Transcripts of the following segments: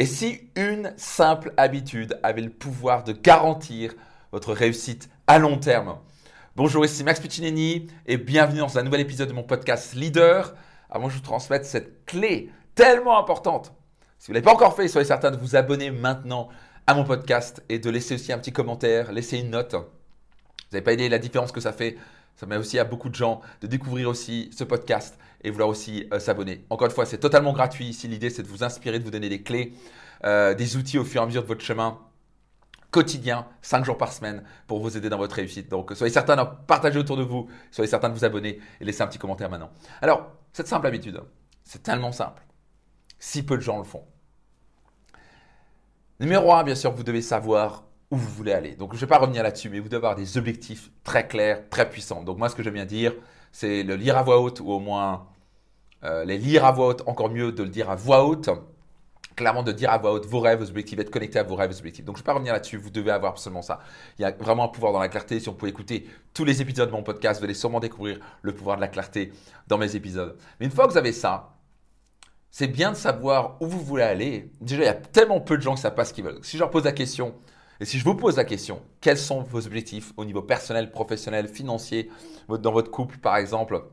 Et si une simple habitude avait le pouvoir de garantir votre réussite à long terme? Bonjour, ici Max Piccinini et bienvenue dans un nouvel épisode de mon podcast Leader. Avant que je vous transmette cette clé tellement importante, si vous ne l'avez pas encore fait, soyez certain de vous abonner maintenant à mon podcast et de laisser aussi un petit commentaire, laisser une note. Vous n'avez pas idée la différence que ça fait. Ça met aussi à beaucoup de gens de découvrir aussi ce podcast et vouloir aussi euh, s'abonner. Encore une fois, c'est totalement gratuit. Ici, l'idée, c'est de vous inspirer, de vous donner des clés, euh, des outils au fur et à mesure de votre chemin quotidien, 5 jours par semaine, pour vous aider dans votre réussite. Donc, soyez certain de partager autour de vous, soyez certain de vous abonner et laisser un petit commentaire maintenant. Alors, cette simple habitude, c'est tellement simple. Si peu de gens le font. Numéro 1, bien sûr, vous devez savoir où vous voulez aller. Donc, je ne vais pas revenir là-dessus, mais vous devez avoir des objectifs très clairs, très puissants. Donc, moi, ce que j'aime bien dire, c'est le lire à voix haute ou au moins euh, les lire à voix haute, encore mieux de le dire à voix haute. Clairement, de dire à voix haute vos rêves, vos objectifs, être connecté à vos rêves, vos objectifs. Donc, je ne vais pas revenir là-dessus, vous devez avoir absolument ça. Il y a vraiment un pouvoir dans la clarté. Si on pouvait écouter tous les épisodes de mon podcast, vous allez sûrement découvrir le pouvoir de la clarté dans mes épisodes. Mais une fois que vous avez ça, c'est bien de savoir où vous voulez aller. Déjà, il y a tellement peu de gens qui ne savent pas ce qu'ils veulent. Si je leur pose la question, et si je vous pose la question, quels sont vos objectifs au niveau personnel, professionnel, financier, dans votre couple par exemple,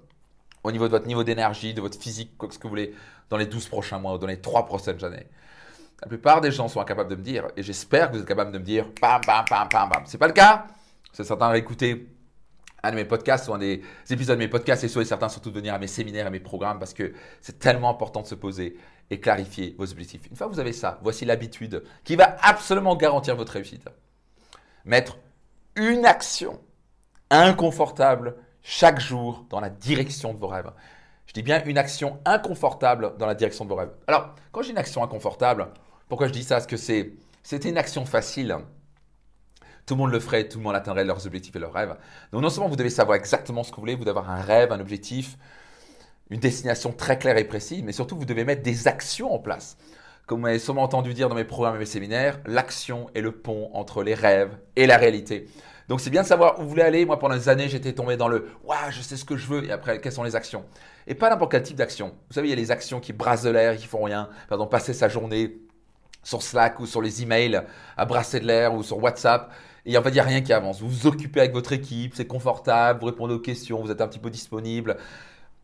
au niveau de votre niveau d'énergie, de votre physique, quoi que ce que vous voulez, dans les 12 prochains mois ou dans les 3 prochaines années La plupart des gens sont incapables de me dire, et j'espère que vous êtes capables de me dire, pam, pam, pam, pam, pam. C'est pas le cas. C'est certain à écouter un de mes podcasts ou un des épisodes de mes podcasts et soyez certains surtout de venir à mes séminaires, à mes programmes parce que c'est tellement important de se poser et clarifier vos objectifs. Une fois que vous avez ça, voici l'habitude qui va absolument garantir votre réussite. Mettre une action inconfortable chaque jour dans la direction de vos rêves. Je dis bien une action inconfortable dans la direction de vos rêves. Alors, quand j'ai une action inconfortable, pourquoi je dis ça? Parce que c'est, c'était une action facile. Tout le monde le ferait, tout le monde atteindrait leurs objectifs et leurs rêves. Donc non seulement vous devez savoir exactement ce que vous voulez, vous devez avoir un rêve, un objectif, une destination très claire et précise, mais surtout vous devez mettre des actions en place. Comme vous m'avez sûrement entendu dire dans mes programmes et mes séminaires, l'action est le pont entre les rêves et la réalité. Donc c'est bien de savoir où vous voulez aller. Moi pendant des années j'étais tombé dans le waouh je sais ce que je veux et après quelles sont les actions? Et pas n'importe quel type d'action. Vous savez il y a les actions qui brassent de l'air, qui font rien. Par exemple passer sa journée sur Slack ou sur les emails à brasser de l'air ou sur WhatsApp. Et en fait, il n'y a rien qui avance. Vous vous occupez avec votre équipe, c'est confortable, vous répondez aux questions, vous êtes un petit peu disponible.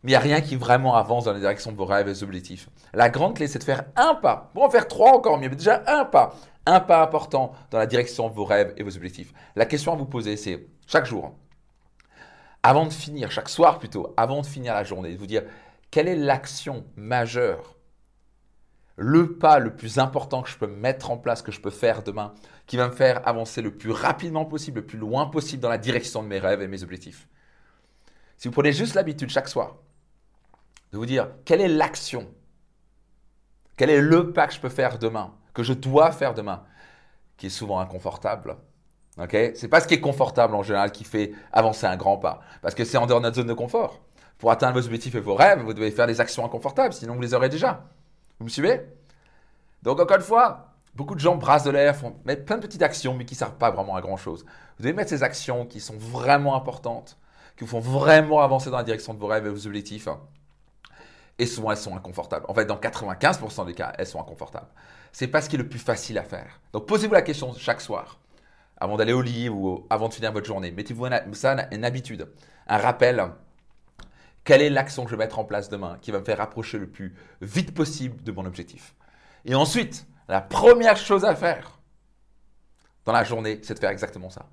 Mais il n'y a rien qui vraiment avance dans la direction de vos rêves et vos objectifs. La grande clé, c'est de faire un pas. Bon, faire trois encore mieux, mais déjà un pas. Un pas important dans la direction de vos rêves et vos objectifs. La question à vous poser, c'est chaque jour, avant de finir, chaque soir plutôt, avant de finir la journée, de vous dire quelle est l'action majeure, le pas le plus important que je peux mettre en place, que je peux faire demain, qui va me faire avancer le plus rapidement possible, le plus loin possible dans la direction de mes rêves et mes objectifs? Si vous prenez juste l'habitude chaque soir de vous dire quelle est l'action, quel est le pas que je peux faire demain, que je dois faire demain, qui est souvent inconfortable. Ok? C'est pas ce qui est confortable en général qui fait avancer un grand pas, parce que c'est en dehors de notre zone de confort. Pour atteindre vos objectifs et vos rêves, vous devez faire des actions inconfortables, sinon vous les aurez déjà. Vous me suivez? Donc encore une fois, beaucoup de gens brassent de l'air, font mettre plein de petites actions, mais qui ne servent pas vraiment à grand chose. Vous devez mettre ces actions qui sont vraiment importantes, qui vous font vraiment avancer dans la direction de vos rêves et vos objectifs. Et souvent, elles sont inconfortables. En fait, dans 95% des cas, elles sont inconfortables. C'est pas ce qui est le plus facile à faire. Donc, posez-vous la question chaque soir, avant d'aller au lit ou avant de finir votre journée. Mettez-vous ça une habitude, un rappel. Quelle est l'action que je vais mettre en place demain qui va me faire rapprocher le plus vite possible de mon objectif? Et ensuite, la première chose à faire dans la journée, c'est de faire exactement ça.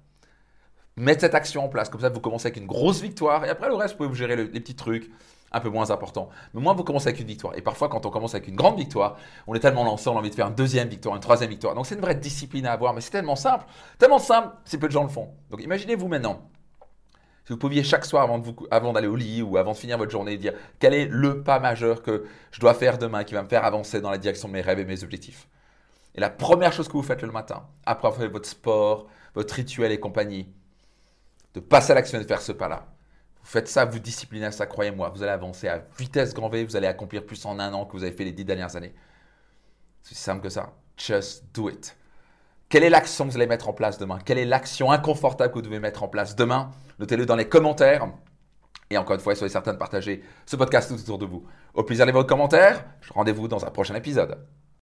Mettre cette action en place. Comme ça, vous commencez avec une grosse victoire. Et après, le reste, vous pouvez vous gérer les petits trucs un peu moins importants. Mais moi, vous commencez avec une victoire. Et parfois, quand on commence avec une grande victoire, on est tellement lancé, on a envie de faire une deuxième victoire, une troisième victoire. Donc, c'est une vraie discipline à avoir. Mais c'est tellement simple. Tellement simple, si peu de gens le font. Donc, imaginez-vous maintenant. Si vous pouviez chaque soir avant, avant d'aller au lit ou avant de finir votre journée dire quel est le pas majeur que je dois faire demain qui va me faire avancer dans la direction de mes rêves et mes objectifs? Et la première chose que vous faites le matin, après avoir fait votre sport, votre rituel et compagnie, de passer à l'action et de faire ce pas-là. Faites ça, vous disciplinez à ça, croyez-moi, vous allez avancer à vitesse grand V, vous allez accomplir plus en un an que vous avez fait les dix dernières années. C'est simple que ça. Just do it. Quelle est l'action que vous allez mettre en place demain? Quelle est l'action inconfortable que vous devez mettre en place demain? Notez-le dans les commentaires. Et encore une fois, soyez certain de partager ce podcast tout autour de vous. Au plaisir de vos commentaires. Rendez-vous dans un prochain épisode.